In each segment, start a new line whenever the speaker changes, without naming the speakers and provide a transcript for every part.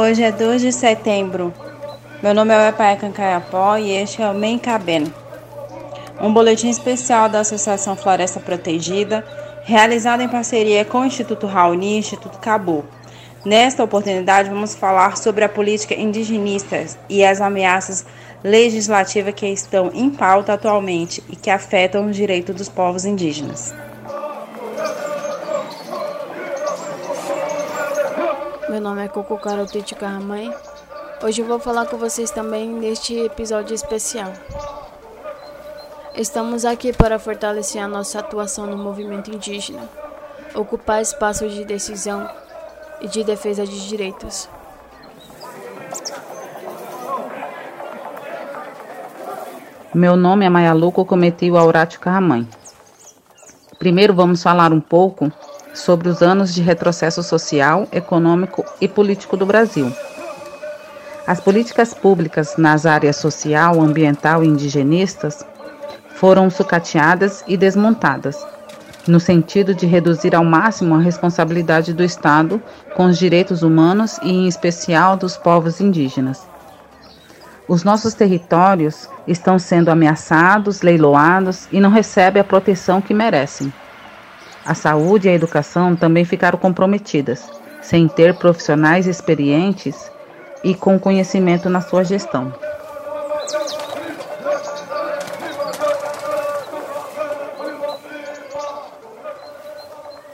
Hoje é 2 de setembro. Meu nome é Epaia Cancaiapó e este é o Mencaben, um boletim especial da Associação Floresta Protegida, realizado em parceria com o Instituto Raoni e Instituto Cabu. Nesta oportunidade, vamos falar sobre a política indigenista e as ameaças legislativas que estão em pauta atualmente e que afetam os direitos dos povos indígenas.
Meu nome é Coco Carotite Carramãe. Hoje eu vou falar com vocês também neste episódio especial. Estamos aqui para fortalecer a nossa atuação no movimento indígena, ocupar espaços de decisão e de defesa de direitos.
Meu nome é Maialuco Cometeu Auratio Carramãe. Primeiro vamos falar um pouco sobre os anos de retrocesso social, econômico e político do Brasil. As políticas públicas nas áreas social, ambiental e indigenistas foram sucateadas e desmontadas, no sentido de reduzir ao máximo a responsabilidade do Estado com os direitos humanos e, em especial, dos povos indígenas. Os nossos territórios estão sendo ameaçados, leiloados e não recebem a proteção que merecem. A saúde e a educação também ficaram comprometidas, sem ter profissionais experientes e com conhecimento na sua gestão.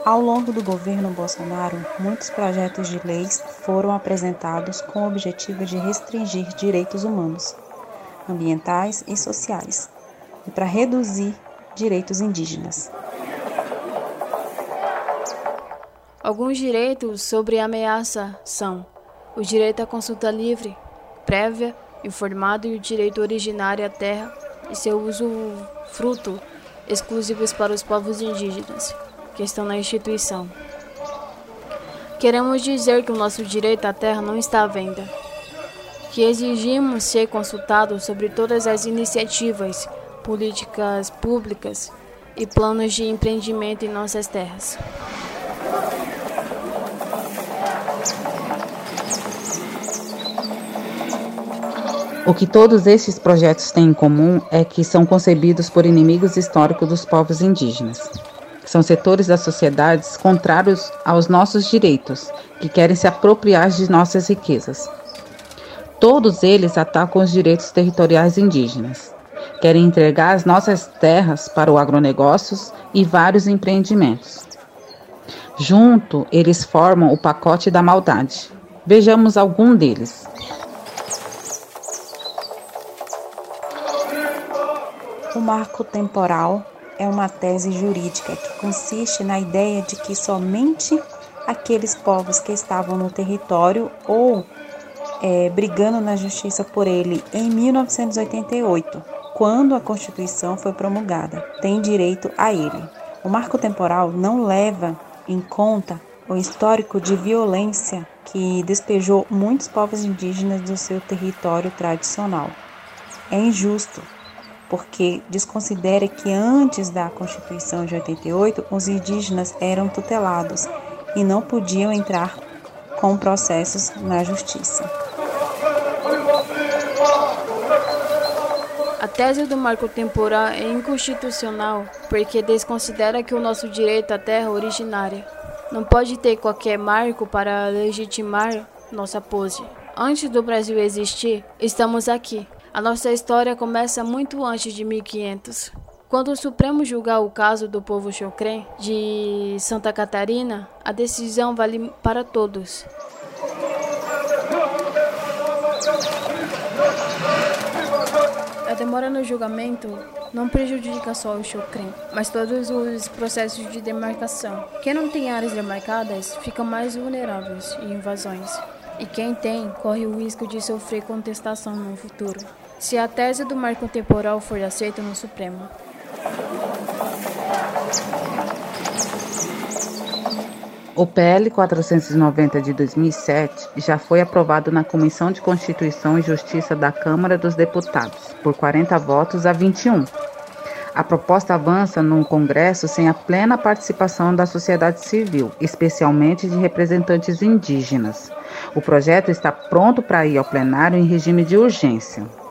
Ao longo do governo Bolsonaro, muitos projetos de leis foram apresentados com o objetivo de restringir direitos humanos, ambientais e sociais, e para reduzir direitos indígenas.
Alguns direitos sobre ameaça são o direito à consulta livre, prévia, informado e o direito originário à terra e seu uso fruto exclusivos para os povos indígenas que estão na instituição. Queremos dizer que o nosso direito à terra não está à venda, que exigimos ser consultados sobre todas as iniciativas, políticas públicas e planos de empreendimento em nossas terras.
O que todos estes projetos têm em comum é que são concebidos por inimigos históricos dos povos indígenas. São setores das sociedades contrários aos nossos direitos, que querem se apropriar de nossas riquezas. Todos eles atacam os direitos territoriais indígenas. Querem entregar as nossas terras para o agronegócios e vários empreendimentos. Junto, eles formam o pacote da maldade. Vejamos algum deles.
Marco temporal é uma tese jurídica que consiste na ideia de que somente aqueles povos que estavam no território ou é, brigando na justiça por ele em 1988, quando a Constituição foi promulgada, têm direito a ele. O marco temporal não leva em conta o histórico de violência que despejou muitos povos indígenas do seu território tradicional. É injusto porque desconsidera que antes da Constituição de 88 os indígenas eram tutelados e não podiam entrar com processos na justiça.
A tese do marco temporal é inconstitucional porque desconsidera que o nosso direito à terra originária não pode ter qualquer marco para legitimar nossa pose. Antes do Brasil existir, estamos aqui. A nossa história começa muito antes de 1500. Quando o Supremo julgar o caso do povo Chocré de Santa Catarina, a decisão vale para todos. A demora no julgamento não prejudica só o Chocré, mas todos os processos de demarcação. Quem não tem áreas demarcadas fica mais vulneráveis em invasões, e quem tem corre o risco de sofrer contestação no futuro se a tese do marco temporal for aceita no Supremo.
O PL 490 de 2007 já foi aprovado na Comissão de Constituição e Justiça da Câmara dos Deputados, por 40 votos a 21. A proposta avança no Congresso sem a plena participação da sociedade civil, especialmente de representantes indígenas. O projeto está pronto para ir ao plenário em regime de urgência.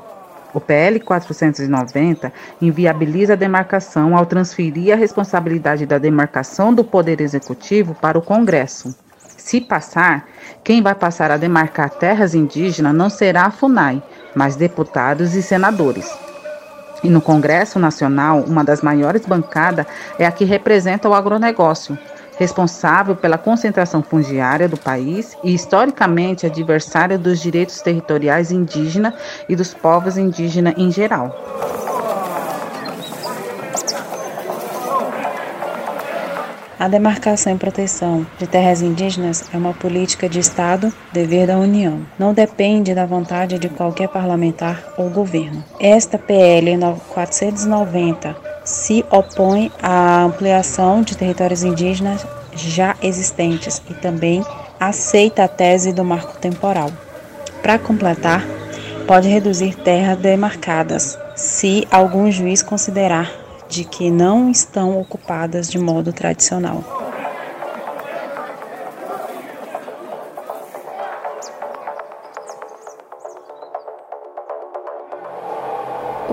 O PL 490 inviabiliza a demarcação ao transferir a responsabilidade da demarcação do Poder Executivo para o Congresso. Se passar, quem vai passar a demarcar terras indígenas não será a FUNAI, mas deputados e senadores. E no Congresso Nacional, uma das maiores bancadas é a que representa o agronegócio, responsável pela concentração fundiária do país e historicamente adversária dos direitos territoriais indígenas e dos povos indígenas em geral.
A demarcação e proteção de terras indígenas é uma política de Estado, dever da União. Não depende da vontade de qualquer parlamentar ou governo. Esta PL 490 se opõe à ampliação de territórios indígenas já existentes e também aceita a tese do marco temporal. Para completar, pode reduzir terras demarcadas, se algum juiz considerar de que não estão ocupadas de modo tradicional.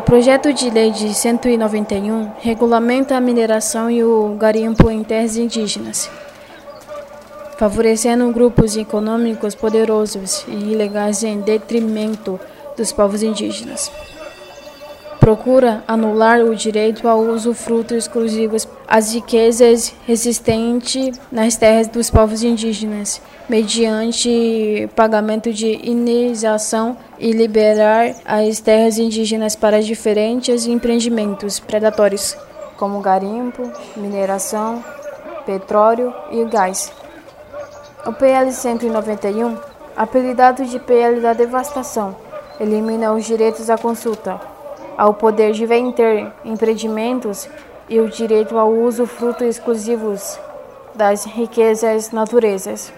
O projeto de lei de 191 regulamenta a mineração e o garimpo em terras indígenas, favorecendo grupos econômicos poderosos e ilegais em detrimento dos povos indígenas. Procura anular o direito ao usufruto exclusivo às riquezas resistentes nas terras dos povos indígenas, mediante pagamento de indenização e liberar as terras indígenas para diferentes empreendimentos predatórios, como garimpo, mineração, petróleo e gás. O PL 191, apelidado de PL da devastação, elimina os direitos à consulta, ao poder de vender empreendimentos e o direito ao uso fruto exclusivos das riquezas naturezas.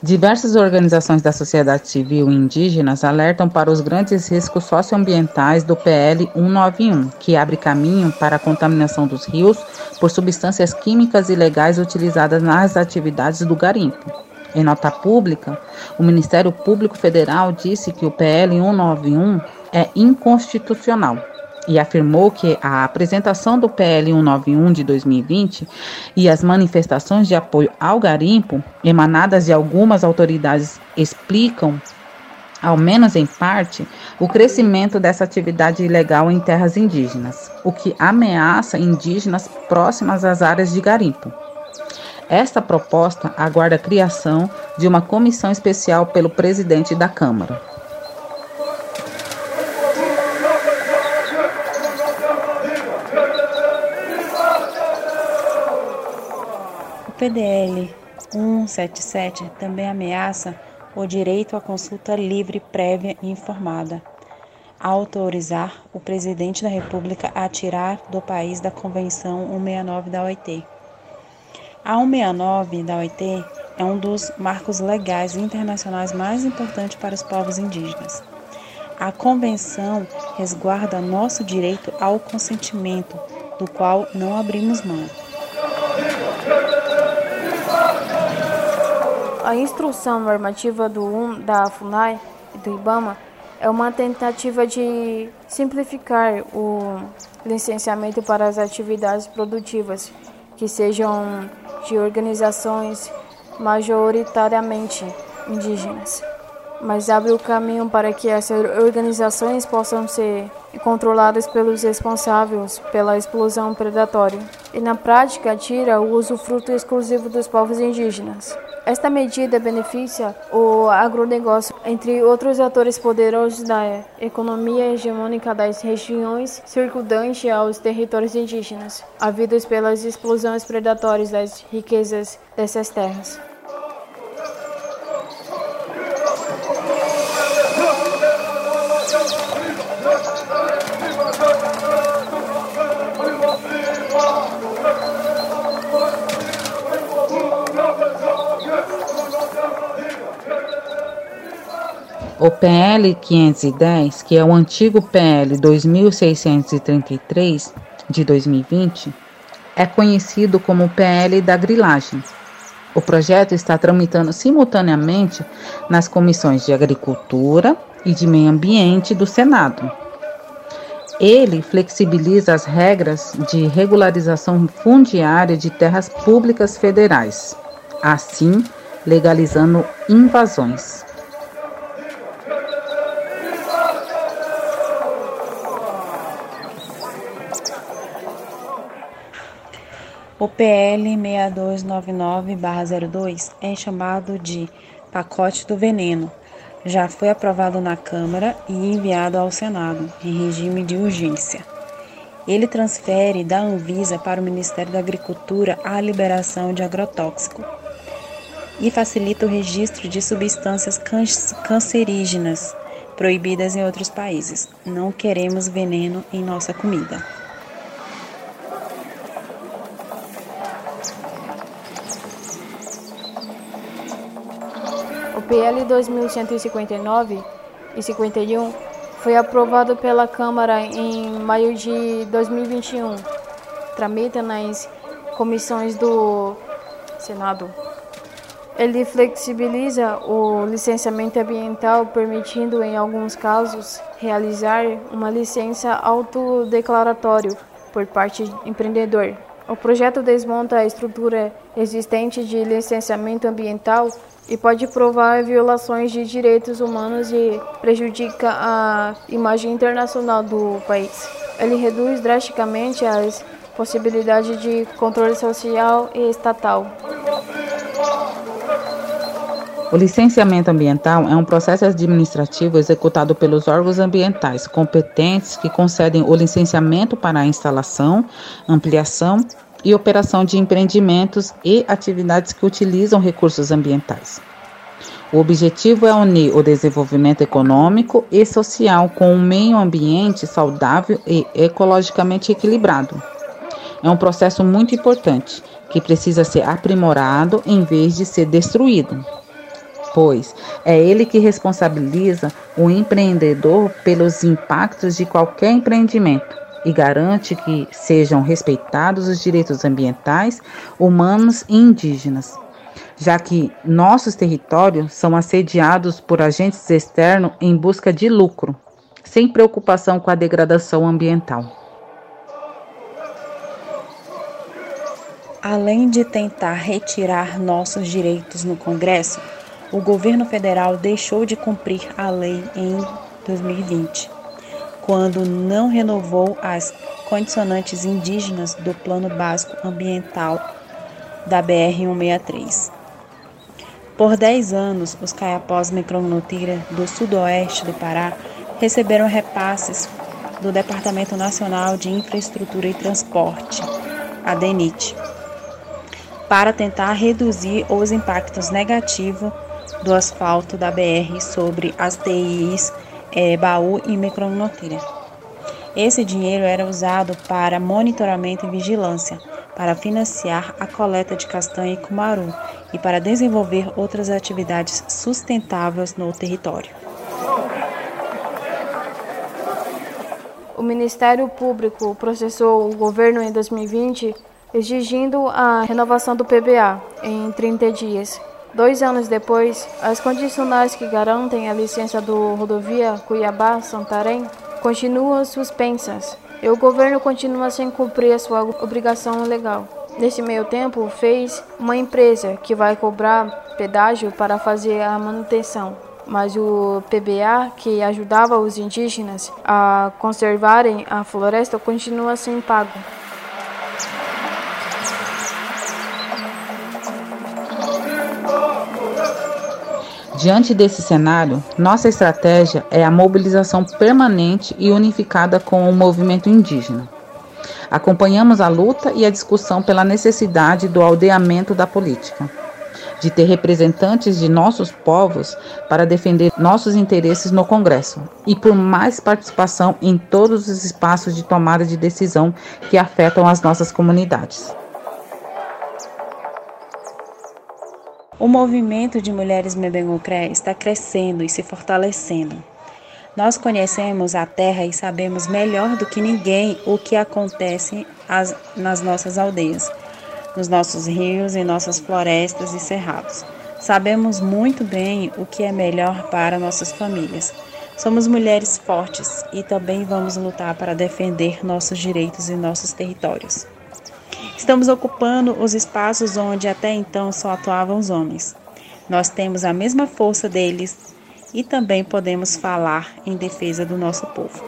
Diversas organizações da sociedade civil indígenas alertam para os grandes riscos socioambientais do PL 191, que abre caminho para a contaminação dos rios por substâncias químicas ilegais utilizadas nas atividades do garimpo. Em nota pública, o Ministério Público Federal disse que o PL 191 é inconstitucional e afirmou que a apresentação do PL 191 de 2020 e as manifestações de apoio ao garimpo emanadas de algumas autoridades explicam, ao menos em parte, o crescimento dessa atividade ilegal em terras indígenas, o que ameaça indígenas próximas às áreas de garimpo. Esta proposta aguarda a criação de uma comissão especial pelo presidente da Câmara.
PDL 177 também ameaça o direito à consulta livre, prévia e informada, a autorizar o presidente da República a tirar do país da Convenção 169 da OIT. A 169 da OIT é um dos marcos legais internacionais mais importantes para os povos indígenas. A convenção resguarda nosso direito ao consentimento, do qual não abrimos mão.
A instrução normativa do um da FUNAI e do IBAMA é uma tentativa de simplificar o licenciamento para as atividades produtivas que sejam de organizações majoritariamente indígenas, mas abre o caminho para que essas organizações possam ser controladas pelos responsáveis pela explosão predatória e na prática tira o usufruto exclusivo dos povos indígenas. Esta medida beneficia o agronegócio, entre outros atores poderosos da economia hegemônica das regiões circundantes aos territórios indígenas, havidos pelas explosões predatórias das riquezas dessas terras.
O PL 510, que é o antigo PL 2633 de 2020, é conhecido como PL da grilagem. O projeto está tramitando simultaneamente nas comissões de Agricultura e de Meio Ambiente do Senado. Ele flexibiliza as regras de regularização fundiária de terras públicas federais, assim legalizando invasões.
O PL 6299-02 é chamado de pacote do veneno. Já foi aprovado na Câmara e enviado ao Senado, em regime de urgência. Ele transfere da Anvisa para o Ministério da Agricultura a liberação de agrotóxico e facilita o registro de substâncias cancerígenas proibidas em outros países. Não queremos veneno em nossa comida.
PL 2159 e 51 foi aprovado pela Câmara em maio de 2021. Tramita nas comissões do Senado. Ele flexibiliza o licenciamento ambiental, permitindo, em alguns casos, realizar uma licença autodeclaratório por parte do empreendedor. O projeto desmonta a estrutura existente de licenciamento ambiental e pode provar violações de direitos humanos e prejudica a imagem internacional do país. Ele reduz drasticamente as possibilidades de controle social e estatal.
O licenciamento ambiental é um processo administrativo executado pelos órgãos ambientais competentes que concedem o licenciamento para a instalação, ampliação e operação de empreendimentos e atividades que utilizam recursos ambientais. O objetivo é unir o desenvolvimento econômico e social com um meio ambiente saudável e ecologicamente equilibrado. É um processo muito importante que precisa ser aprimorado em vez de ser destruído, pois é ele que responsabiliza o empreendedor pelos impactos de qualquer empreendimento e garante que sejam respeitados os direitos ambientais, humanos e indígenas, já que nossos territórios são assediados por agentes externos em busca de lucro, sem preocupação com a degradação ambiental.
Além de tentar retirar nossos direitos no Congresso, o governo federal deixou de cumprir a lei em 2020 quando não renovou as condicionantes indígenas do Plano Básico Ambiental da BR-163. Por 10 anos, os caiapós micronutira do sudoeste do Pará receberam repasses do Departamento Nacional de Infraestrutura e Transporte, a DENIT, para tentar reduzir os impactos negativos do asfalto da BR sobre as TIs é, baú e micronotilha. Esse dinheiro era usado para monitoramento e vigilância, para financiar a coleta de castanha e cumaru e para desenvolver outras atividades sustentáveis no território.
O Ministério Público processou o governo em 2020 exigindo a renovação do PBA em 30 dias, Dois anos depois, as condicionais que garantem a licença do rodovia Cuiabá-Santarém continuam suspensas e o governo continua sem cumprir a sua obrigação legal. Nesse meio tempo, fez uma empresa que vai cobrar pedágio para fazer a manutenção, mas o PBA, que ajudava os indígenas a conservarem a floresta, continua sem pago.
Diante desse cenário, nossa estratégia é a mobilização permanente e unificada com o movimento indígena. Acompanhamos a luta e a discussão pela necessidade do aldeamento da política, de ter representantes de nossos povos para defender nossos interesses no Congresso e por mais participação em todos os espaços de tomada de decisão que afetam as nossas comunidades.
O movimento de mulheres Mebengocré está crescendo e se fortalecendo. Nós conhecemos a terra e sabemos melhor do que ninguém o que acontece as, nas nossas aldeias, nos nossos rios, em nossas florestas e cerrados. Sabemos muito bem o que é melhor para nossas famílias. Somos mulheres fortes e também vamos lutar para defender nossos direitos e nossos territórios. Estamos ocupando os espaços onde até então só atuavam os homens. Nós temos a mesma força deles e também podemos falar em defesa do nosso povo.